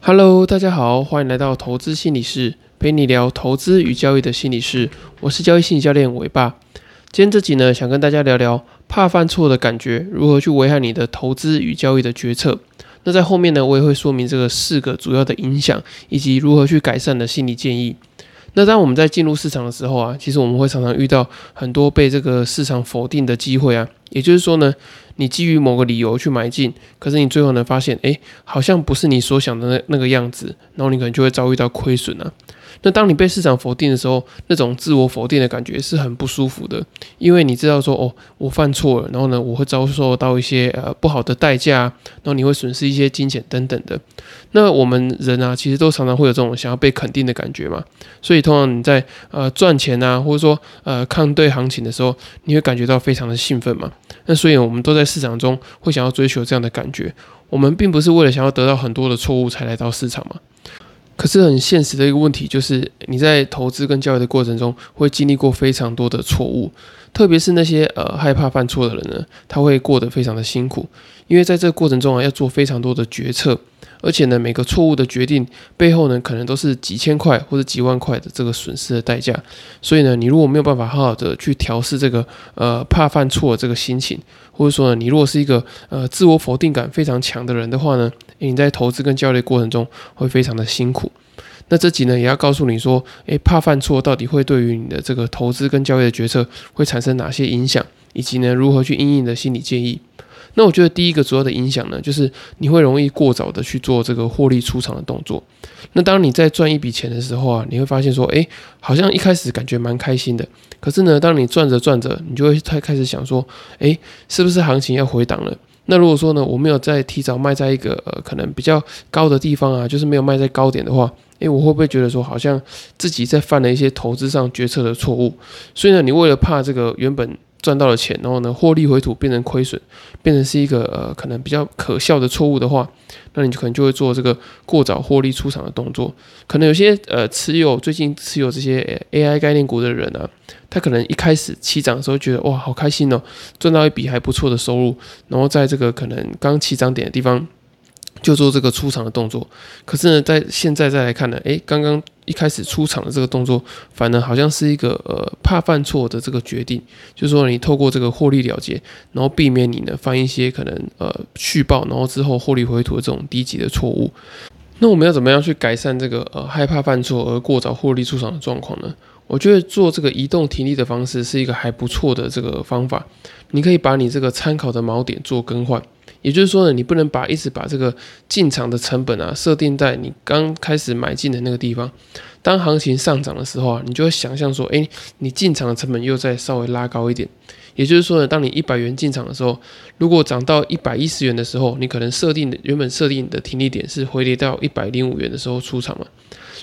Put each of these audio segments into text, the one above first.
Hello，大家好，欢迎来到投资心理室，陪你聊投资与交易的心理室。我是交易心理教练伟爸。今天这集呢，想跟大家聊聊怕犯错的感觉，如何去危害你的投资与交易的决策。那在后面呢，我也会说明这个四个主要的影响，以及如何去改善的心理建议。那当我们在进入市场的时候啊，其实我们会常常遇到很多被这个市场否定的机会啊。也就是说呢，你基于某个理由去买进，可是你最后呢发现，哎，好像不是你所想的那那个样子，然后你可能就会遭遇到亏损啊。那当你被市场否定的时候，那种自我否定的感觉是很不舒服的，因为你知道说，哦，我犯错了，然后呢，我会遭受到一些呃不好的代价，然后你会损失一些金钱等等的。那我们人啊，其实都常常会有这种想要被肯定的感觉嘛，所以通常你在呃赚钱啊，或者说呃看对行情的时候，你会感觉到非常的兴奋嘛。那所以我们都在市场中会想要追求这样的感觉，我们并不是为了想要得到很多的错误才来到市场嘛。可是很现实的一个问题就是，你在投资跟交易的过程中，会经历过非常多的错误，特别是那些呃害怕犯错的人呢，他会过得非常的辛苦，因为在这个过程中啊，要做非常多的决策。而且呢，每个错误的决定背后呢，可能都是几千块或者几万块的这个损失的代价。所以呢，你如果没有办法好好的去调试这个呃怕犯错这个心情，或者说呢，你如果是一个呃自我否定感非常强的人的话呢，你在投资跟交易过程中会非常的辛苦。那这集呢，也要告诉你说，诶，怕犯错到底会对于你的这个投资跟交易的决策会产生哪些影响，以及呢，如何去应应的心理建议。那我觉得第一个主要的影响呢，就是你会容易过早的去做这个获利出场的动作。那当你在赚一笔钱的时候啊，你会发现说，哎，好像一开始感觉蛮开心的。可是呢，当你赚着赚着，你就会开开始想说，哎，是不是行情要回档了？那如果说呢，我没有在提早卖在一个呃可能比较高的地方啊，就是没有卖在高点的话，哎，我会不会觉得说，好像自己在犯了一些投资上决策的错误？所以呢，你为了怕这个原本。赚到的钱，然后呢，获利回吐变成亏损，变成是一个呃可能比较可笑的错误的话，那你就可能就会做这个过早获利出场的动作。可能有些呃持有最近持有这些 AI 概念股的人啊，他可能一开始起涨的时候觉得哇好开心哦，赚到一笔还不错的收入，然后在这个可能刚起涨点的地方。就做这个出场的动作，可是呢，在现在再来看呢，诶，刚刚一开始出场的这个动作，反而好像是一个呃怕犯错的这个决定，就是说你透过这个获利了结，然后避免你呢犯一些可能呃续报，然后之后获利回吐的这种低级的错误。那我们要怎么样去改善这个呃害怕犯错而过早获利出场的状况呢？我觉得做这个移动停力的方式是一个还不错的这个方法，你可以把你这个参考的锚点做更换。也就是说呢，你不能把一直把这个进场的成本啊设定在你刚开始买进的那个地方。当行情上涨的时候啊，你就会想象说，哎，你进场的成本又再稍微拉高一点。也就是说呢，当你一百元进场的时候，如果涨到一百一十元的时候，你可能设定的原本设定的停利点是回跌到一百零五元的时候出场嘛。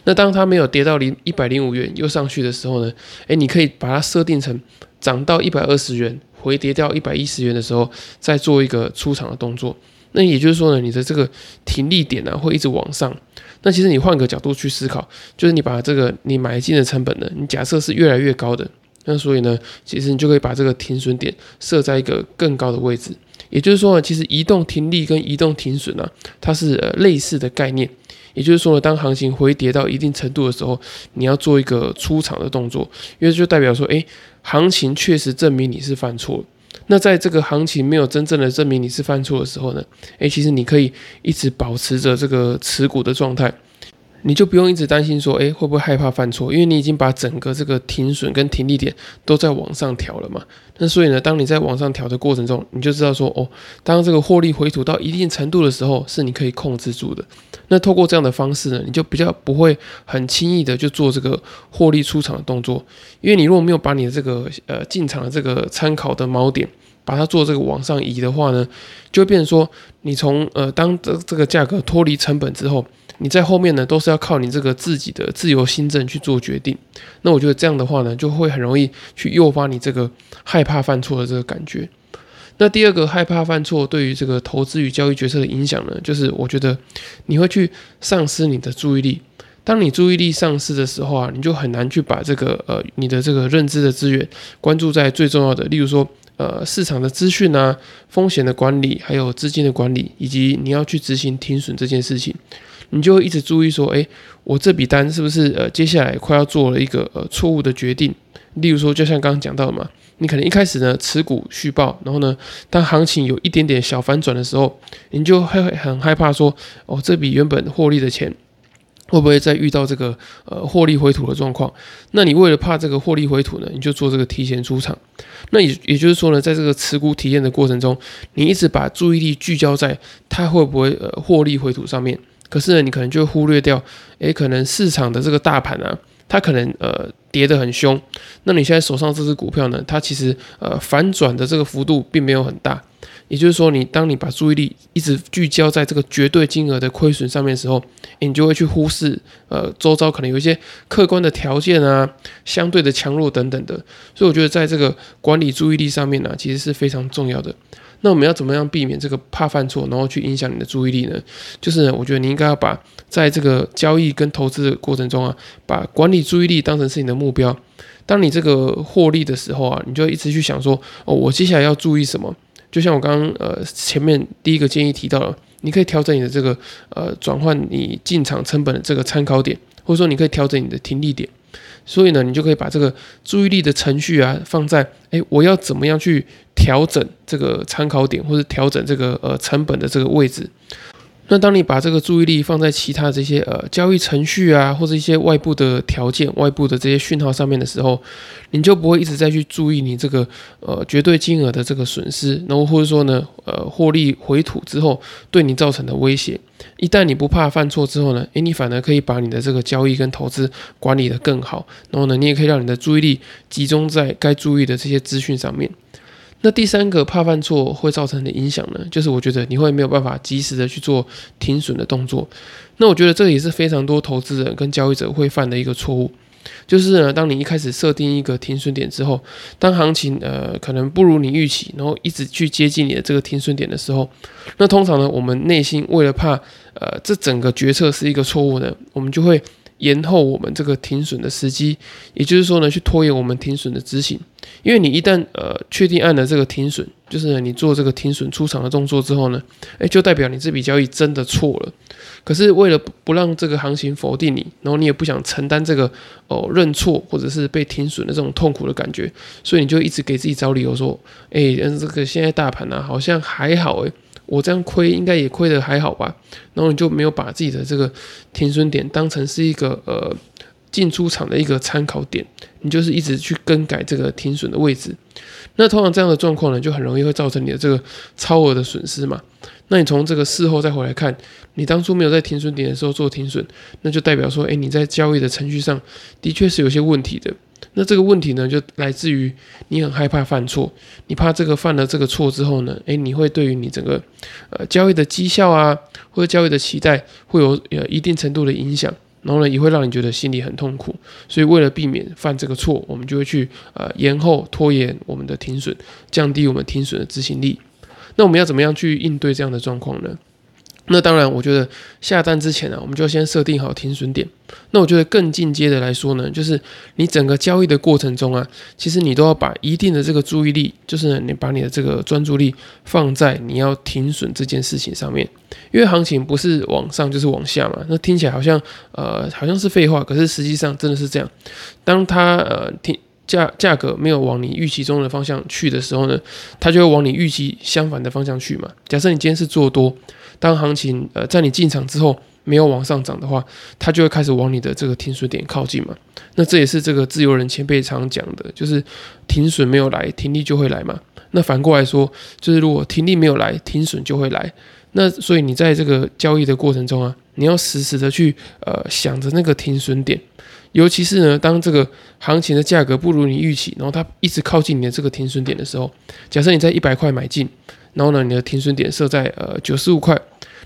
那当它没有跌到零一百零五元又上去的时候呢，哎，你可以把它设定成涨到一百二十元。回跌到一百一十元的时候，再做一个出场的动作。那也就是说呢，你的这个停利点呢会一直往上。那其实你换个角度去思考，就是你把这个你买进的成本呢，你假设是越来越高的，那所以呢，其实你就可以把这个停损点设在一个更高的位置。也就是说呢，其实移动停利跟移动停损呢，它是呃类似的概念。也就是说呢，当行情回跌到一定程度的时候，你要做一个出场的动作，因为就代表说，诶，行情确实证明你是犯错。那在这个行情没有真正的证明你是犯错的时候呢，诶，其实你可以一直保持着这个持股的状态。你就不用一直担心说，哎，会不会害怕犯错？因为你已经把整个这个停损跟停利点都在往上调了嘛。那所以呢，当你在往上调的过程中，你就知道说，哦，当这个获利回吐到一定程度的时候，是你可以控制住的。那透过这样的方式呢，你就比较不会很轻易的就做这个获利出场的动作。因为你如果没有把你的这个呃进场的这个参考的锚点，把它做这个往上移的话呢，就会变成说，你从呃当这这个价格脱离成本之后。你在后面呢，都是要靠你这个自己的自由心证去做决定。那我觉得这样的话呢，就会很容易去诱发你这个害怕犯错的这个感觉。那第二个害怕犯错对于这个投资与交易决策的影响呢，就是我觉得你会去丧失你的注意力。当你注意力丧失的时候啊，你就很难去把这个呃你的这个认知的资源关注在最重要的，例如说呃市场的资讯啊、风险的管理，还有资金的管理，以及你要去执行停损这件事情。你就会一直注意说，诶，我这笔单是不是呃接下来快要做了一个呃错误的决定？例如说，就像刚刚讲到的嘛，你可能一开始呢持股续报，然后呢，当行情有一点点小反转的时候，你就会很害怕说，哦，这笔原本获利的钱。会不会再遇到这个呃获利回吐的状况？那你为了怕这个获利回吐呢，你就做这个提前出场。那也也就是说呢，在这个持股体验的过程中，你一直把注意力聚焦在它会不会呃获利回吐上面。可是呢，你可能就忽略掉，诶，可能市场的这个大盘啊，它可能呃跌得很凶。那你现在手上这只股票呢，它其实呃反转的这个幅度并没有很大。也就是说，你当你把注意力一直聚焦在这个绝对金额的亏损上面的时候，你就会去忽视呃周遭可能有一些客观的条件啊、相对的强弱等等的。所以我觉得在这个管理注意力上面呢，其实是非常重要的。那我们要怎么样避免这个怕犯错，然后去影响你的注意力呢？就是我觉得你应该要把在这个交易跟投资的过程中啊，把管理注意力当成是你的目标。当你这个获利的时候啊，你就一直去想说，哦，我接下来要注意什么？就像我刚刚呃前面第一个建议提到了，你可以调整你的这个呃转换你进场成本的这个参考点，或者说你可以调整你的停利点，所以呢，你就可以把这个注意力的程序啊放在哎我要怎么样去调整这个参考点，或者调整这个呃成本的这个位置。那当你把这个注意力放在其他这些呃交易程序啊，或者一些外部的条件、外部的这些讯号上面的时候，你就不会一直在去注意你这个呃绝对金额的这个损失，然后或者说呢呃获利回吐之后对你造成的威胁。一旦你不怕犯错之后呢，诶，你反而可以把你的这个交易跟投资管理的更好，然后呢，你也可以让你的注意力集中在该注意的这些资讯上面。那第三个怕犯错会造成的影响呢，就是我觉得你会没有办法及时的去做停损的动作。那我觉得这也是非常多投资人跟交易者会犯的一个错误，就是呢，当你一开始设定一个停损点之后，当行情呃可能不如你预期，然后一直去接近你的这个停损点的时候，那通常呢，我们内心为了怕呃这整个决策是一个错误呢，我们就会。延后我们这个停损的时机，也就是说呢，去拖延我们停损的执行。因为你一旦呃确定按了这个停损，就是你做这个停损出场的动作之后呢，诶，就代表你这笔交易真的错了。可是为了不让这个行情否定你，然后你也不想承担这个哦认错或者是被停损的这种痛苦的感觉，所以你就一直给自己找理由说，诶，嗯，这个现在大盘呢好像还好诶。我这样亏应该也亏得还好吧，然后你就没有把自己的这个停损点当成是一个呃进出场的一个参考点，你就是一直去更改这个停损的位置。那通常这样的状况呢，就很容易会造成你的这个超额的损失嘛。那你从这个事后再回来看，你当初没有在停损点的时候做停损，那就代表说，哎，你在交易的程序上的确是有些问题的。那这个问题呢，就来自于你很害怕犯错，你怕这个犯了这个错之后呢，诶，你会对于你整个呃交易的绩效啊，或者交易的期待会有呃一定程度的影响，然后呢，也会让你觉得心里很痛苦。所以为了避免犯这个错，我们就会去呃延后拖延我们的停损，降低我们停损的执行力。那我们要怎么样去应对这样的状况呢？那当然，我觉得下单之前呢，我们就先设定好停损点。那我觉得更进阶的来说呢，就是你整个交易的过程中啊，其实你都要把一定的这个注意力，就是你把你的这个专注力放在你要停损这件事情上面。因为行情不是往上就是往下嘛，那听起来好像呃好像是废话，可是实际上真的是这样。当它呃停价价格没有往你预期中的方向去的时候呢，它就会往你预期相反的方向去嘛。假设你今天是做多。当行情呃在你进场之后没有往上涨的话，它就会开始往你的这个停损点靠近嘛。那这也是这个自由人前辈常讲的，就是停损没有来，停利就会来嘛。那反过来说，就是如果停利没有来，停损就会来。那所以你在这个交易的过程中啊，你要时时的去呃想着那个停损点，尤其是呢，当这个行情的价格不如你预期，然后它一直靠近你的这个停损点的时候，假设你在一百块买进。然后呢，你的停损点设在呃九十五块，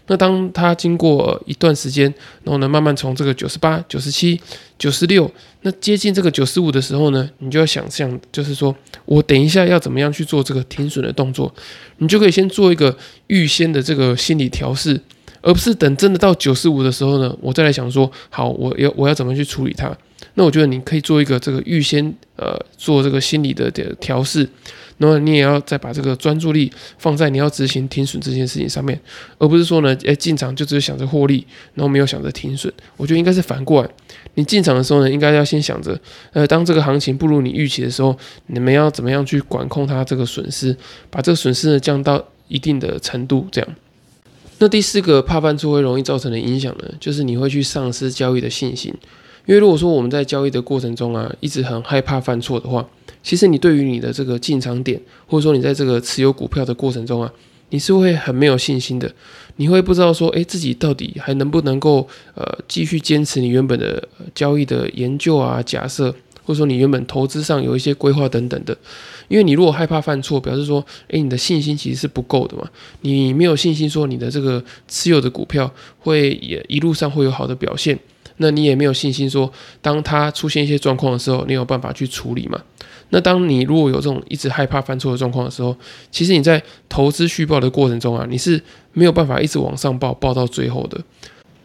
那当它经过一段时间，然后呢慢慢从这个九十八、九十七、九十六，那接近这个九十五的时候呢，你就要想象，就是说我等一下要怎么样去做这个停损的动作，你就可以先做一个预先的这个心理调试，而不是等真的到九十五的时候呢，我再来想说，好，我要我要怎么去处理它。那我觉得你可以做一个这个预先呃做这个心理的的调试。那么你也要再把这个专注力放在你要执行停损这件事情上面，而不是说呢，诶进场就只是想着获利，然后没有想着停损。我觉得应该是反过来，你进场的时候呢，应该要先想着，呃，当这个行情不如你预期的时候，你们要怎么样去管控它这个损失，把这个损失呢降到一定的程度，这样。那第四个怕犯错会容易造成的影响呢，就是你会去丧失交易的信心。因为如果说我们在交易的过程中啊，一直很害怕犯错的话，其实你对于你的这个进场点，或者说你在这个持有股票的过程中啊，你是会很没有信心的。你会不知道说，诶，自己到底还能不能够呃继续坚持你原本的交易的研究啊、假设，或者说你原本投资上有一些规划等等的。因为你如果害怕犯错，表示说，诶，你的信心其实是不够的嘛。你没有信心说你的这个持有的股票会也一路上会有好的表现。那你也没有信心说，当它出现一些状况的时候，你有办法去处理嘛？那当你如果有这种一直害怕犯错的状况的时候，其实你在投资续报的过程中啊，你是没有办法一直往上报，报到最后的。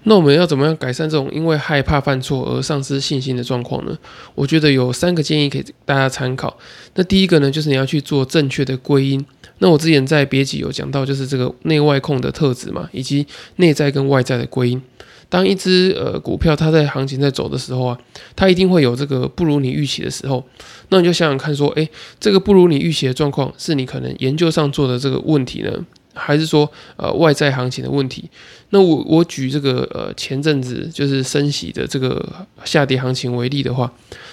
那我们要怎么样改善这种因为害怕犯错而丧失信心的状况呢？我觉得有三个建议给大家参考。那第一个呢，就是你要去做正确的归因。那我之前在别集有讲到，就是这个内外控的特质嘛，以及内在跟外在的归因。当一只呃股票它在行情在走的时候啊，它一定会有这个不如你预期的时候。那你就想想看，说，诶，这个不如你预期的状况，是你可能研究上做的这个问题呢，还是说呃外在行情的问题？那我我举这个呃前阵子就是升息的这个下跌行情为例的话，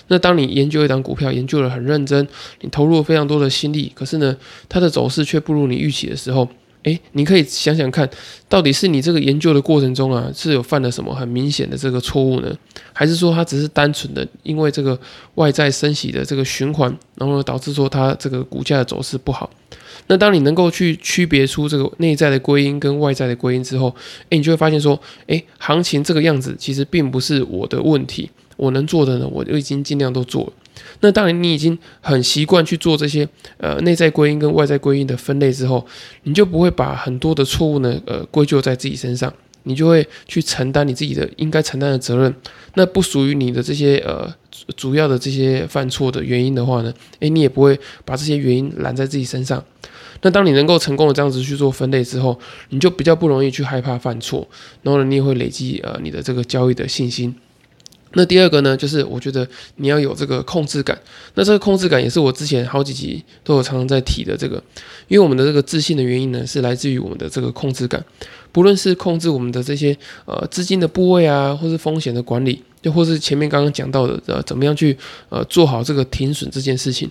那当你研究一档股票，研究的很认真，你投入了非常多的心力，可是呢，它的走势却不如你预期的时候。诶，你可以想想看，到底是你这个研究的过程中啊，是有犯了什么很明显的这个错误呢？还是说它只是单纯的因为这个外在升息的这个循环，然后导致说它这个股价的走势不好？那当你能够去区别出这个内在的归因跟外在的归因之后，诶，你就会发现说，诶，行情这个样子其实并不是我的问题，我能做的呢，我就已经尽量都做了。那当然，你已经很习惯去做这些呃内在归因跟外在归因的分类之后，你就不会把很多的错误呢呃归咎在自己身上，你就会去承担你自己的应该承担的责任。那不属于你的这些呃主要的这些犯错的原因的话呢，诶，你也不会把这些原因揽在自己身上。那当你能够成功的这样子去做分类之后，你就比较不容易去害怕犯错，然后呢，你也会累积呃你的这个交易的信心。那第二个呢，就是我觉得你要有这个控制感。那这个控制感也是我之前好几集都有常常在提的这个，因为我们的这个自信的原因呢，是来自于我们的这个控制感。不论是控制我们的这些呃资金的部位啊，或是风险的管理，就或是前面刚刚讲到的呃怎么样去呃做好这个停损这件事情。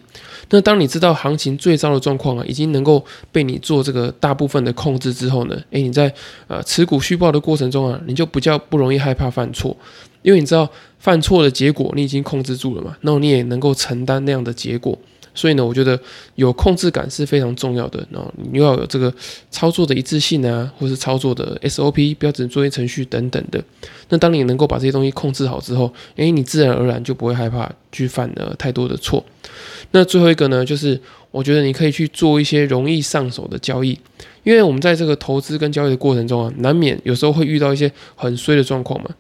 那当你知道行情最糟的状况啊，已经能够被你做这个大部分的控制之后呢，诶，你在呃持股续报的过程中啊，你就比较不容易害怕犯错，因为你知道。犯错的结果你已经控制住了嘛？那你也能够承担那样的结果。所以呢，我觉得有控制感是非常重要的。然后你又要有这个操作的一致性啊，或是操作的 SOP 标准作业程序等等的。那当你能够把这些东西控制好之后，诶，你自然而然就不会害怕去犯了太多的错。那最后一个呢，就是我觉得你可以去做一些容易上手的交易，因为我们在这个投资跟交易的过程中啊，难免有时候会遇到一些很衰的状况嘛。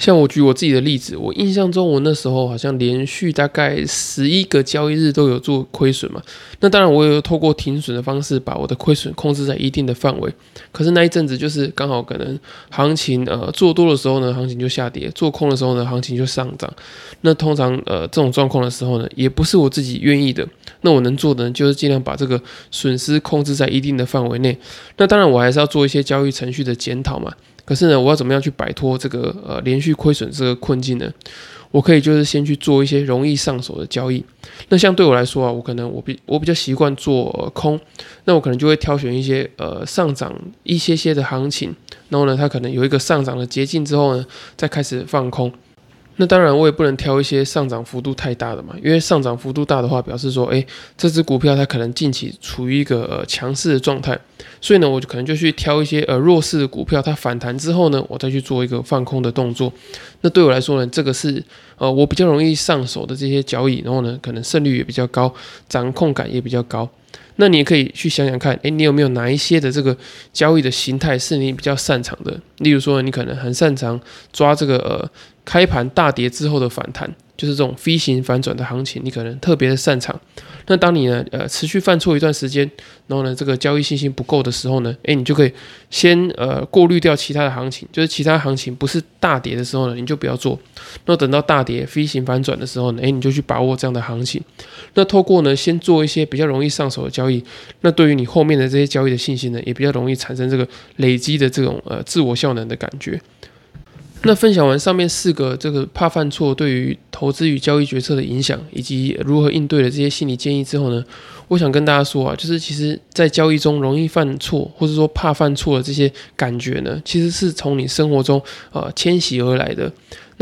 像我举我自己的例子，我印象中我那时候好像连续大概十一个交易日都有做亏损嘛。那当然我也有透过停损的方式把我的亏损控制在一定的范围。可是那一阵子就是刚好可能行情呃做多的时候呢，行情就下跌；做空的时候呢，行情就上涨。那通常呃这种状况的时候呢，也不是我自己愿意的。那我能做的呢，就是尽量把这个损失控制在一定的范围内。那当然我还是要做一些交易程序的检讨嘛。可是呢，我要怎么样去摆脱这个呃连续亏损这个困境呢？我可以就是先去做一些容易上手的交易。那像对我来说啊，我可能我比我比较习惯做空，那我可能就会挑选一些呃上涨一些些的行情，然后呢，它可能有一个上涨的捷径之后呢，再开始放空。那当然，我也不能挑一些上涨幅度太大的嘛，因为上涨幅度大的话，表示说，哎，这只股票它可能近期处于一个呃强势的状态，所以呢，我就可能就去挑一些呃弱势的股票，它反弹之后呢，我再去做一个放空的动作。那对我来说呢，这个是呃我比较容易上手的这些交易，然后呢，可能胜率也比较高，掌控感也比较高。那你也可以去想想看，诶，你有没有哪一些的这个交易的形态是你比较擅长的？例如说，你可能很擅长抓这个呃开盘大跌之后的反弹，就是这种飞行反转的行情，你可能特别的擅长。那当你呢，呃，持续犯错一段时间，然后呢，这个交易信心不够的时候呢，诶，你就可以先呃过滤掉其他的行情，就是其他行情不是大跌的时候呢，你就不要做。那等到大跌飞行反转的时候呢，诶，你就去把握这样的行情。那透过呢，先做一些比较容易上手的交易，那对于你后面的这些交易的信心呢，也比较容易产生这个累积的这种呃自我效能的感觉。那分享完上面四个这个怕犯错对于投资与交易决策的影响，以及如何应对的这些心理建议之后呢，我想跟大家说啊，就是其实在交易中容易犯错，或者说怕犯错的这些感觉呢，其实是从你生活中呃迁徙而来的。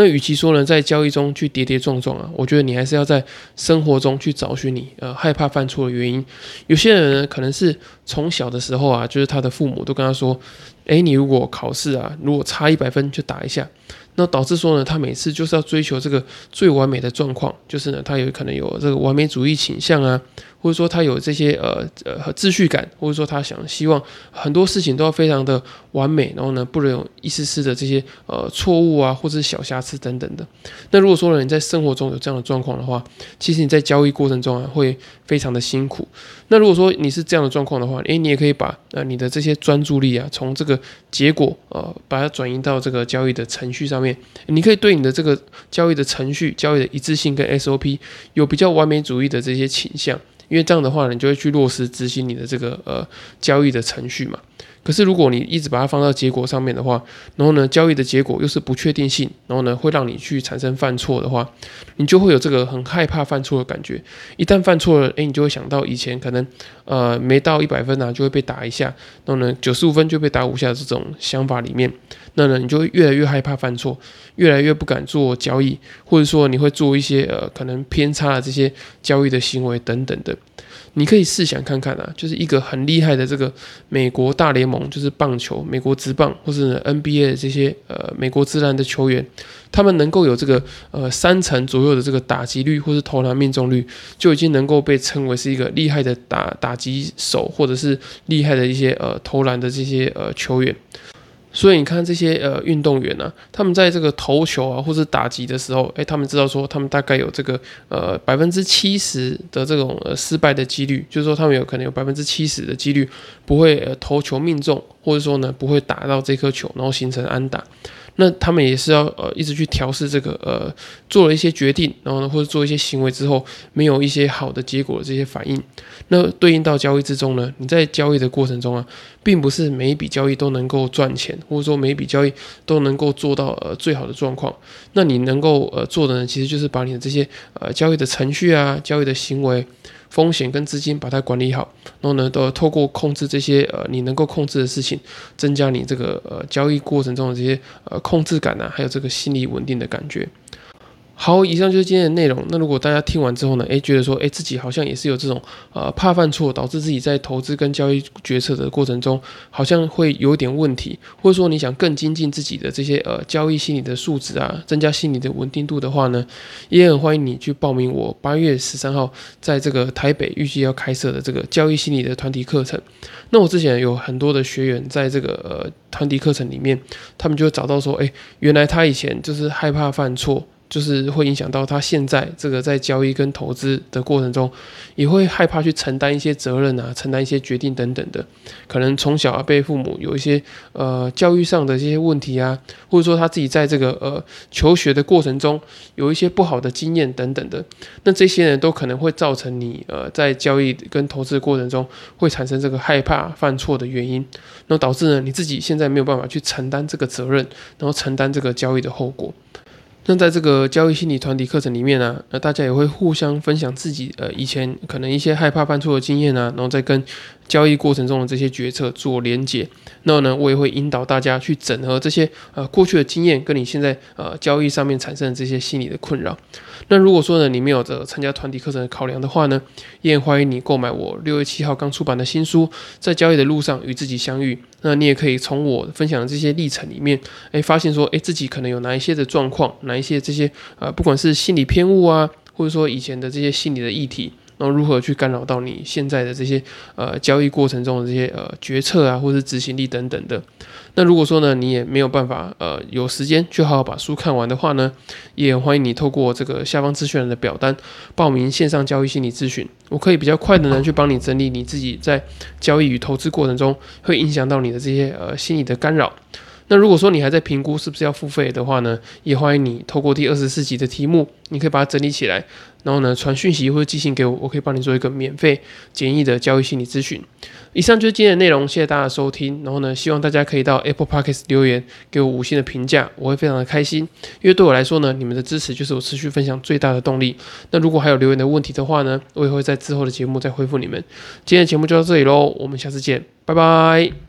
那与其说呢，在交易中去跌跌撞撞啊，我觉得你还是要在生活中去找寻你呃害怕犯错的原因。有些人呢，可能是从小的时候啊，就是他的父母都跟他说，诶，你如果考试啊，如果差一百分就打一下。那导致说呢，他每次就是要追求这个最完美的状况，就是呢，他有可能有这个完美主义倾向啊，或者说他有这些呃呃秩序感，或者说他想希望很多事情都要非常的完美，然后呢，不能有一丝丝的这些呃错误啊，或者是小瑕疵等等的。那如果说呢，你在生活中有这样的状况的话，其实你在交易过程中啊，会非常的辛苦。那如果说你是这样的状况的话，诶，你也可以把呃你的这些专注力啊，从这个结果呃，把它转移到这个交易的程序上面。你可以对你的这个交易的程序、交易的一致性跟 SOP 有比较完美主义的这些倾向，因为这样的话，你就会去落实执行你的这个呃交易的程序嘛。可是如果你一直把它放到结果上面的话，然后呢，交易的结果又是不确定性，然后呢，会让你去产生犯错的话，你就会有这个很害怕犯错的感觉。一旦犯错了，诶，你就会想到以前可能呃没到一百分啊，就会被打一下，然后呢，九十五分就被打五下这种想法里面。那呢，你就会越来越害怕犯错，越来越不敢做交易，或者说你会做一些呃可能偏差的这些交易的行为等等的。你可以试想看看啊，就是一个很厉害的这个美国大联盟，就是棒球、美国职棒或是 NBA 的这些呃美国职篮的球员，他们能够有这个呃三成左右的这个打击率或是投篮命中率，就已经能够被称为是一个厉害的打打击手，或者是厉害的一些呃投篮的这些呃球员。所以你看这些呃运动员呢，他们在这个投球啊或者打击的时候，诶，他们知道说他们大概有这个呃百分之七十的这种呃失败的几率，就是说他们有可能有百分之七十的几率不会呃投球命中，或者说呢不会打到这颗球，然后形成安打。那他们也是要呃一直去调试这个呃做了一些决定，然后呢或者做一些行为之后没有一些好的结果的这些反应，那对应到交易之中呢，你在交易的过程中啊，并不是每一笔交易都能够赚钱，或者说每一笔交易都能够做到呃最好的状况。那你能够呃做的呢，其实就是把你的这些呃交易的程序啊，交易的行为。风险跟资金把它管理好，然后呢，都透过控制这些呃你能够控制的事情，增加你这个呃交易过程中的这些呃控制感啊，还有这个心理稳定的感觉。好，以上就是今天的内容。那如果大家听完之后呢，诶，觉得说，诶，自己好像也是有这种呃怕犯错，导致自己在投资跟交易决策的过程中，好像会有点问题，或者说你想更精进自己的这些呃交易心理的素质啊，增加心理的稳定度的话呢，也很欢迎你去报名我八月十三号在这个台北预计要开设的这个交易心理的团体课程。那我之前有很多的学员在这个呃团体课程里面，他们就找到说，诶，原来他以前就是害怕犯错。就是会影响到他现在这个在交易跟投资的过程中，也会害怕去承担一些责任啊，承担一些决定等等的。可能从小啊被父母有一些呃教育上的这些问题啊，或者说他自己在这个呃求学的过程中有一些不好的经验等等的。那这些人都可能会造成你呃在交易跟投资过程中会产生这个害怕犯错的原因，那导致呢你自己现在没有办法去承担这个责任，然后承担这个交易的后果。那在这个交易心理团体课程里面呢，那大家也会互相分享自己呃以前可能一些害怕犯错的经验啊，然后再跟交易过程中的这些决策做连结。那呢，我也会引导大家去整合这些呃过去的经验，跟你现在呃交易上面产生的这些心理的困扰。那如果说呢，你没有这参加团体课程的考量的话呢，也欢迎你购买我六月七号刚出版的新书《在交易的路上与自己相遇》。那你也可以从我分享的这些历程里面，哎，发现说，哎，自己可能有哪一些的状况，哪一些这些呃，不管是心理偏误啊，或者说以前的这些心理的议题，然后如何去干扰到你现在的这些呃交易过程中的这些呃决策啊，或是执行力等等的。那如果说呢，你也没有办法呃有时间去好好把书看完的话呢，也欢迎你透过这个下方资讯栏的表单报名线上交易心理咨询，我可以比较快的呢去帮你整理你自己在交易与投资过程中会影响到你的这些呃心理的干扰。那如果说你还在评估是不是要付费的话呢，也欢迎你透过第二十四集的题目，你可以把它整理起来，然后呢传讯息或者寄信给我，我可以帮你做一个免费简易的交易心理咨询。以上就是今天的内容，谢谢大家的收听。然后呢，希望大家可以到 Apple Podcast 留言给我五星的评价，我会非常的开心，因为对我来说呢，你们的支持就是我持续分享最大的动力。那如果还有留言的问题的话呢，我也会在之后的节目再回复你们。今天的节目就到这里喽，我们下次见，拜拜。